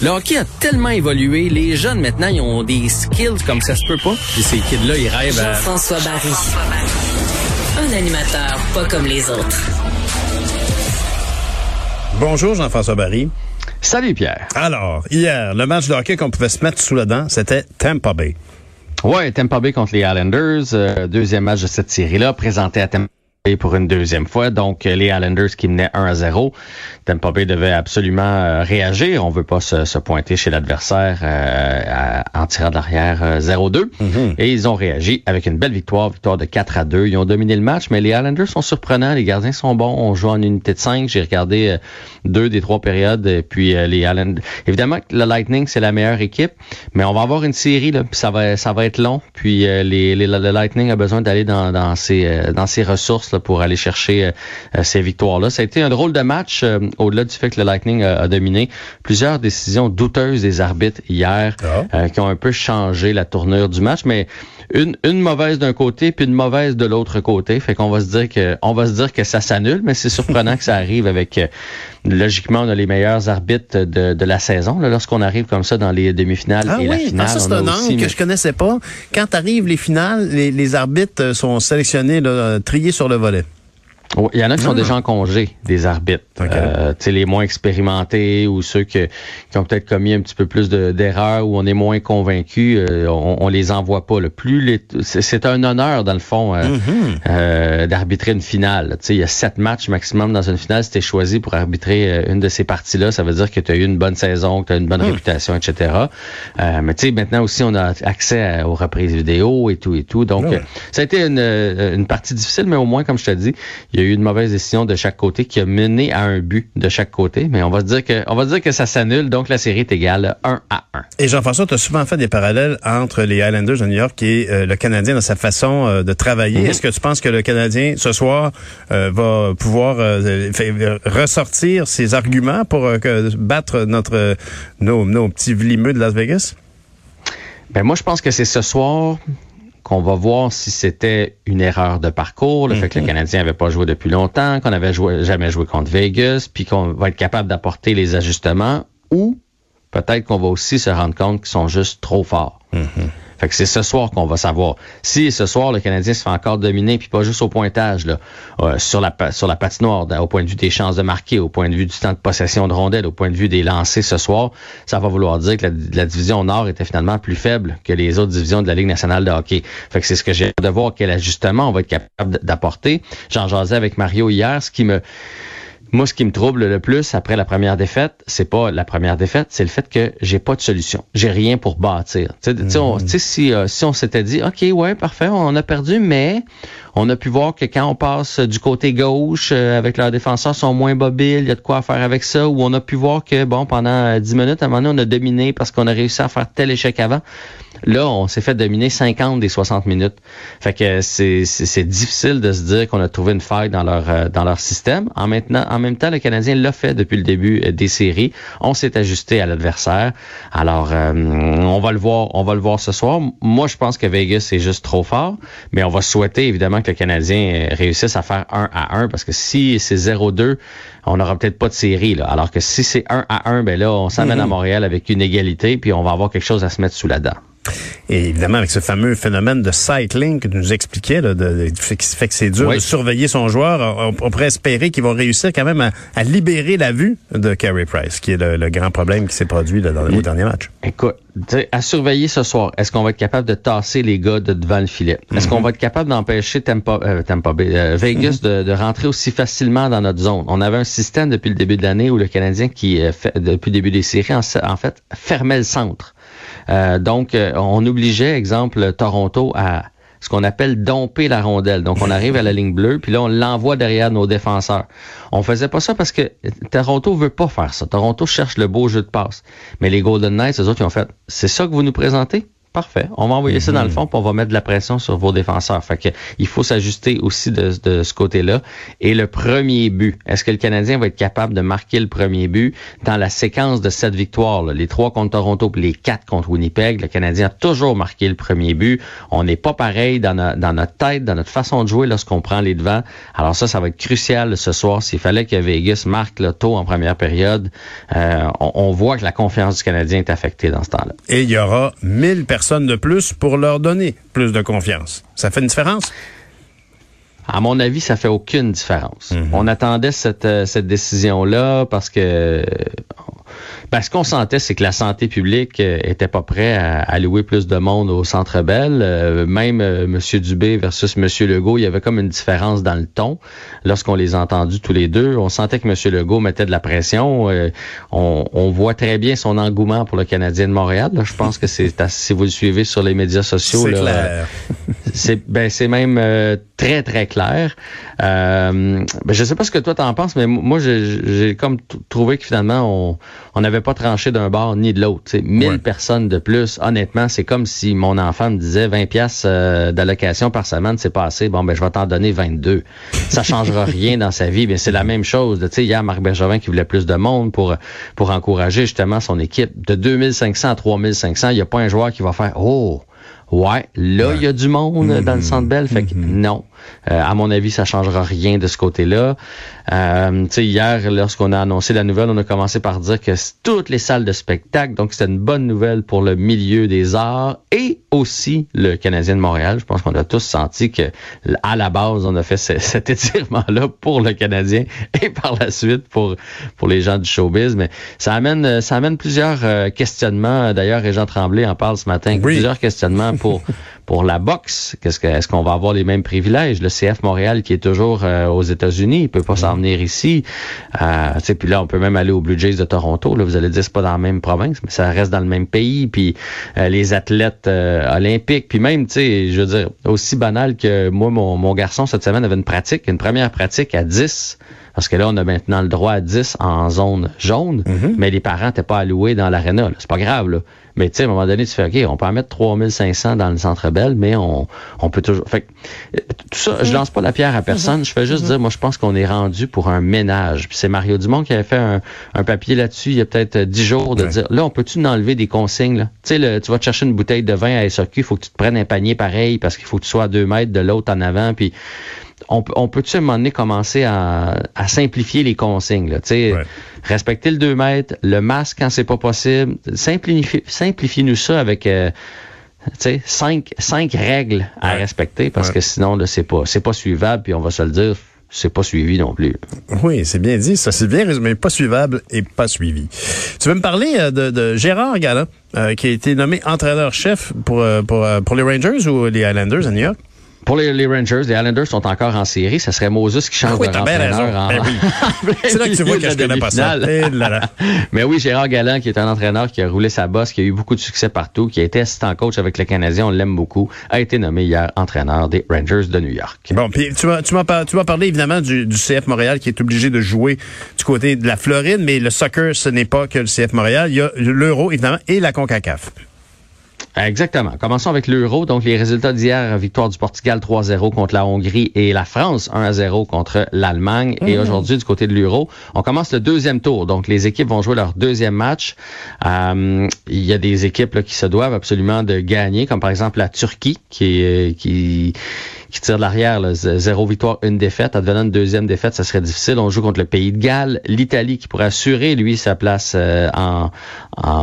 Le hockey a tellement évolué. Les jeunes, maintenant, ils ont des skills comme ça se peut pas. Puis ces kids-là, ils rêvent à... Jean-François Barry. Un animateur pas comme les autres. Bonjour Jean-François Barry. Salut Pierre. Alors, hier, le match de hockey qu'on pouvait se mettre sous la dent, c'était Tampa Bay. Ouais, Tampa Bay contre les Islanders, euh, deuxième match de cette série-là, présenté à Tampa pour une deuxième fois. Donc, les Islanders qui menaient 1 à 0. Tampa Bay devait absolument euh, réagir. On veut pas se, pointer chez l'adversaire euh, en tirant de l'arrière 0-2. Euh, mm-hmm. Et ils ont réagi avec une belle victoire, victoire de 4 à 2. Ils ont dominé le match, mais les Islanders sont surprenants. Les gardiens sont bons. On joue en unité de 5. J'ai regardé deux des trois périodes. Et puis les Islanders... Évidemment, le Lightning, c'est la meilleure équipe, mais on va avoir une série. Là, puis ça va, ça va être long. Puis les, les, le Lightning a besoin d'aller dans, dans, ses, dans ses ressources pour aller chercher euh, euh, ces victoires-là. Ça a été un drôle de match, euh, au-delà du fait que le Lightning a, dominé. Plusieurs décisions douteuses des arbitres hier ah. qui ont un peu changé la tournure du match, mais une, une mauvaise d'un côté puis une mauvaise de l'autre côté. Fait qu'on va se dire que on va se dire que ça s'annule, mais c'est surprenant que ça arrive avec logiquement on a les meilleurs arbitres de, de la saison lorsqu'on arrive comme ça dans les demi-finales ah et la finale. Ah, ça c'est un angle que je connaissais pas. Quand arrivent les finales, les, les arbitres sont sélectionnés, là, triés sur le volet. Il y en a qui sont ah. déjà en congé, des arbitres. Euh, les moins expérimentés ou ceux qui ont peut-être commis un petit peu plus d'erreurs ou on est moins convaincu, euh, on, on, les envoie pas. Le plus c'est un honneur dans le fond euh, mm-hmm. euh, d'arbitrer une finale. il y a sept matchs maximum dans une finale. Si tu es choisi pour arbitrer une de ces parties-là, ça veut dire que tu as eu une bonne saison, que tu as une bonne mm. réputation, etc. mais tu sais, maintenant aussi, on a accès aux reprises vidéo et tout et tout. Donc, ça a été une, une partie difficile, mais au moins, comme je te dis, il y a eu une mauvaise décision de chaque côté qui a mené à un but de chaque côté, mais on va dire que on va dire que ça s'annule, donc la série est égale 1 à 1. Et Jean-François, tu as souvent fait des parallèles entre les Highlanders de New York et euh, le Canadien dans sa façon euh, de travailler. Mhm. Est-ce que tu penses que le Canadien ce soir euh, va pouvoir ressortir ses arguments pour battre notre nos, nos petits vlimeux de Las Vegas? Ben moi je pense que c'est ce soir qu'on va voir si c'était une erreur de parcours, le fait que le mhm. Canadien n'avait pas joué depuis longtemps, qu'on n'avait jamais joué contre Vegas, puis qu'on va être capable d'apporter les ajustements, ou peut-être qu'on va aussi se rendre compte qu'ils sont juste trop forts. Mhm. Fait que c'est ce soir qu'on va savoir. Si ce soir, le Canadien se fait encore dominer, puis pas juste au pointage, là, euh, sur, la, sur la patinoire, au point de vue des chances de marquer, au point de vue du temps de possession de rondelles, au point de vue des lancers ce soir, ça va vouloir dire que la, division Nord était finalement plus faible que les autres divisions de la Ligue nationale de hockey. Fait que c'est ce que j'ai de voir quel ajustement on va être capable d'apporter. J'en jasais avec Mario hier, ce qui me moi, ce qui me trouble le plus après la première défaite, c'est pas la première défaite, c'est le fait que j'ai pas de solution. J'ai rien pour bâtir. Tu sais, mm-hmm. si, euh, si on s'était dit, OK, ouais, parfait, on a perdu, mais on a pu voir que quand on passe du côté gauche, euh, avec leurs défenseurs sont moins mobiles, il y a de quoi faire avec ça, ou on a pu voir que, bon, pendant 10 minutes, à un moment donné, on a dominé parce qu'on a réussi à faire tel échec avant. Là, on s'est fait dominer 50 des 60 minutes. Fait que c'est, difficile de se dire qu'on a trouvé une faille dans leur euh, système. En même temps, le Canadien l'a fait depuis le début euh, des séries. On s'est ajusté à l'adversaire. Alors, euh, on va le voir, on va le voir ce soir. Moi, je pense que Vegas est juste trop fort, mais on va souhaiter évidemment que le Canadien réussisse à faire 1 à 1 parce que si c'est 0-2, on n'aura peut-être pas de série. Là. Alors que si c'est 1 à 1, ben là, on s'amène à mm-hmm. Montréal avec une égalité, puis on va avoir quelque chose à se mettre sous la dent. Et évidemment, avec ce fameux phénomène de cycling que tu nous expliquais, là, de, qui fait que c'est dur de surveiller son joueur, on, pourrait espérer qu'ils vont réussir quand même à, libérer la vue de Carey Price, qui est le, grand problème qui s'est produit dans le dernier match. Écoute, à surveiller ce soir, est-ce qu'on va être capable de tasser les gars de devant le filet? Est-ce qu'on mhm. va être capable d'empêcher Tampa, euh, euh, Vegas mhm. de, rentrer aussi facilement dans notre zone? On avait un système depuis le début de l'année où le Canadien, qui euh, fait, depuis le début des séries, en fait, fermait le centre. Euh, donc, euh, on obligeait, exemple, Toronto à ce qu'on appelle domper la rondelle. Donc, on arrive à la ligne bleue, puis là, on l'envoie derrière nos défenseurs. On faisait pas ça parce que Toronto veut pas faire ça. Toronto cherche le beau jeu de passe. Mais les Golden Knights, eux autres, ils ont fait, c'est ça que vous nous présentez? Parfait. On va envoyer ça dans le mhm. fond, puis on va mettre de la pression sur vos défenseurs. Fait que il faut s'ajuster aussi de, de ce côté-là. Et le premier but, est-ce que le Canadien va être capable de marquer le premier but dans la séquence de sept victoires, les trois contre Toronto, puis les quatre contre Winnipeg? Le Canadien a toujours marqué le premier but. On n'est pas pareil dans, dans notre tête, dans notre façon de jouer lorsqu'on prend les devants. Alors ça, ça va être crucial ce soir. S'il fallait que Vegas marque le taux en première période, euh, on, on voit que la confiance du Canadien est affectée dans ce temps-là. Et il y aura 1000 personnes de plus pour leur donner plus de confiance. Ça fait une différence? À mon avis, ça fait aucune différence. Mhm. On attendait cette, euh, cette décision-là parce que ben, ce qu'on sentait, c'est que la santé publique euh, était pas prêt à, à, louer plus de monde au Centre Bell. Euh, même euh, M. Dubé versus M. Legault, il y avait comme une différence dans le ton. Lorsqu'on les a entendus tous les deux, on sentait que M. Legault mettait de la pression. on, voit très bien son engouement pour le Canadien de Montréal. Je pense que c'est si vous le suivez sur les médias sociaux. C'est clair. c'est ben, même très, très clair. ben, je sais pas ce que toi t'en penses, mais moi, j'ai comme trouvé que finalement, on, on avait pas tranché d'un bord ni de l'autre. 1000 personnes de plus, honnêtement, c'est comme si mon enfant me disait 20 pièces euh, d'allocation par semaine, c'est pas assez. Bon, ben je vais t'en donner 22. Ça changera rien dans sa vie. Mais c'est la même chose. Tu sais, hier, Marc Bergevin qui voulait plus de monde pour pour encourager justement son équipe. De 2500 à 3500, il n'y a pas un joueur qui va faire « Oh, ouais, là, il y a du monde dans le mm-hmm. Centre Bell. » Fait que mm-hmm. non. Euh, à mon avis, ça changera rien de ce côté-là. Euh, hier, lorsqu'on a annoncé la nouvelle, on a commencé par dire que toutes les salles de spectacle, donc c'était une bonne nouvelle pour le milieu des arts et aussi le Canadien de Montréal. Je pense qu'on a tous senti que à la base, on a fait cet étirement-là pour le Canadien et par la suite pour pour les gens du showbiz. Mais ça amène ça amène plusieurs euh, questionnements. D'ailleurs, Régent Tremblay en parle ce matin. Plusieurs questionnements pour pour la boxe. Qu'est-ce que est-ce qu'on va avoir les mêmes privilèges? Le CF Montréal qui est toujours euh, aux États-Unis, il peut pas s'en venir ici. Euh, puis là, on peut même aller aux Blue Jays de Toronto. Là, vous allez dire c'est pas dans la même province, mais ça reste dans le même pays. Puis euh, les athlètes euh, olympiques, puis même, tu sais, je veux dire, aussi banal que moi, mon, mon garçon cette semaine avait une pratique, une première pratique à 10 parce que là, on a maintenant le droit à 10 en zone jaune, mhm. mais les parents n'étaient pas alloués dans l'aréna. C'est pas grave, là. Mais tu sais, à un moment donné, tu fais, OK, on peut en mettre 3500 dans le centre belle, mais on, on peut toujours... Fait euh, tout ça, je lance pas la pierre à personne. Je fais juste dire, moi, je pense qu'on est rendu pour un ménage. Puis c'est Mario Dumont qui avait fait un, un papier là-dessus il y a peut-être 10 jours de dire, là, on peut-tu enlever des consignes, là? Tu sais, tu vas te chercher une bouteille de vin à SOQ, il faut que tu te prennes un panier pareil parce qu'il faut que tu sois à deux mètres de l'autre en avant, puis on, on peut-tu à un moment donné commencer à, simplifier les consignes? Là, Respecter le 2 mètres, le masque quand c'est pas possible. Simplifie, nous ça avec euh, cinq, cinq règles à respecter parce que sinon, là, c'est pas, suivable, puis on va se le dire, c'est pas suivi non plus. Oui, c'est bien dit. Ça, c'est bien résumé. Pas suivable et pas suivi. Tu veux me parler euh, de, Gérard Galland, euh, qui a été nommé entraîneur-chef pour, pour, pour les Rangers ou les Highlanders à New York? Pour les, Rangers, les Islanders sont encore en série. Ça serait Moses qui change ah oui, de entraîneur. En... Ben oui. C'est là que tu vois que je connais pas ça. Eh Mais oui, Gérard Galland, qui est un entraîneur qui a roulé sa bosse, qui a eu beaucoup de succès partout, qui a été assistant coach avec le Canadien, on l'aime beaucoup, a été nommé hier entraîneur des Rangers de New York. Bon, puis tu vas, tu vas parler évidemment du, du CF Montréal qui est obligé de jouer du côté de la Floride, mais le soccer, ce n'est pas que le CF Montréal. Il y a l'Euro, évidemment, et la CONCACAF. Exactement. Commençons avec l'euro. Donc, les résultats d'hier, victoire du Portugal 3-0 contre la Hongrie et la France 1-0 contre l'Allemagne. Et mmh. aujourd'hui, du côté de l'euro, on commence le deuxième tour. Donc, les équipes vont jouer leur deuxième match. Euh, il y a des équipes qui se doivent absolument de gagner, comme par exemple la Turquie, qui, qui qui tire de l'arrière, zéro victoire, une défaite. Advenant une deuxième défaite, ça serait difficile. On joue contre le pays de Galles, l'Italie qui pourrait assurer, lui, sa place euh, en,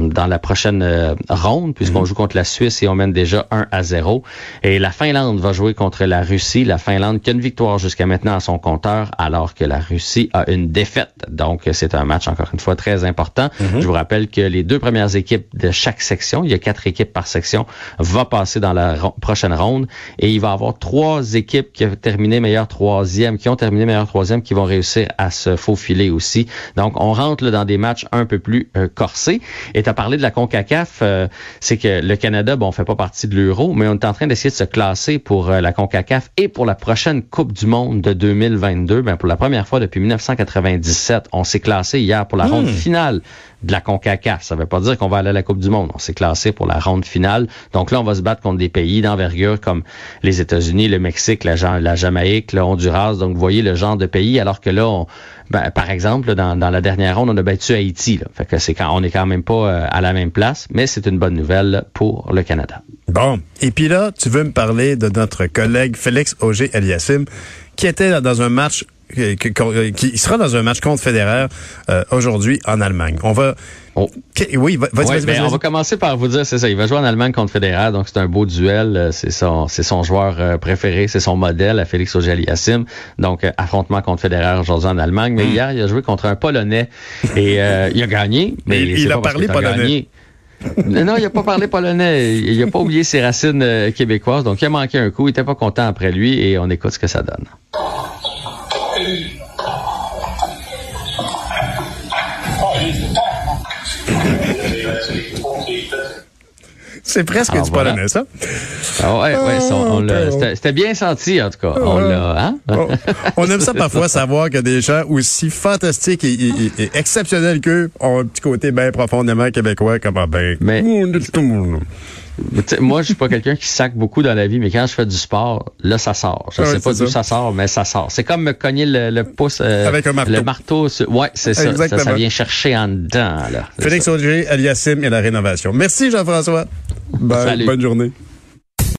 dans la prochaine euh, ronde, puisqu'on mhm. joue contre la Suisse et on mène déjà 1 à 0. Et la Finlande va jouer contre la Russie. La Finlande qui a une victoire jusqu'à maintenant à son compteur, alors que la Russie a une défaite. Donc, c'est un match, encore une fois, très important. Mhm. Je vous rappelle que les deux premières équipes de chaque section, il y a quatre équipes par section, va passer dans la prochaine ronde et il va avoir trois équipes qui ont terminé meilleur troisième, qui ont terminé meilleur troisième, qui vont réussir à se faufiler aussi. Donc, on rentre dans des matchs un peu plus euh, corsés. Et tu as parlé de la CONCACAF, euh, c'est que le Canada, bon, on fait pas partie de l'euro, mais on est en train d'essayer de se classer pour euh, la CONCACAF et pour la prochaine Coupe du Monde de 2022. Ben, pour la première fois depuis 1997, on s'est classé hier pour la ronde hmm. finale de la CONCACAF. Ça veut pas dire qu'on va aller à la Coupe du Monde. On s'est classé pour la ronde finale. Donc là, on va se battre contre des pays d'envergure comme les États-Unis, le Mexique, la, Jamaïque, le Honduras. Donc, vous voyez le genre de pays, alors que là, ben, par exemple, dans, la dernière ronde, on a battu Haïti. Là. Fait que c'est quand on est quand même pas euh, à la même place, mais c'est une bonne nouvelle pour le Canada. Bon. Et puis là, tu veux me parler de notre collègue Félix Auger-Aliassime, qui était dans un match qui, sera dans un match contre Federer euh, aujourd'hui en Allemagne. On va oh. oui, ben, On va commencer par vous dire c'est ça, il va jouer en Allemagne contre Federer, donc c'est un beau duel, euh, c'est son c'est son joueur euh, préféré, c'est son modèle à Félix Auger-Aliassime. Donc affrontement contre Federer aujourd'hui en Allemagne, mais hmm. hier il a joué contre un Polonais et il a gagné, mais il, a parlé polonais. non, il n'a pas parlé polonais. Il n'a pas oublié ses racines québécoises. Donc, il a manqué un coup. Il n'était pas content après lui et on écoute ce que ça donne. C'est presque du polonais, ça. Ah ouais, ouais, ah, c'était bien senti, en tout cas. On l'a, hein? on aime ça parfois savoir que des gens aussi fantastiques et, exceptionnels qu'eux ont un petit côté bien profondément québécois, comme ah, ben. Mais, moi, je suis pas quelqu'un qui sac beaucoup dans la vie, mais quand je fais du sport, là, ça sort. Je sais pas d'où ça. sort, mais ça sort. C'est comme me cogner le, pouce, euh, Avec un marteau. le marteau. Ouais, c'est ça, ça, vient chercher en dedans. Là. Félix Auger, Aliassim et la rénovation. Merci, Jean-François. bonne journée.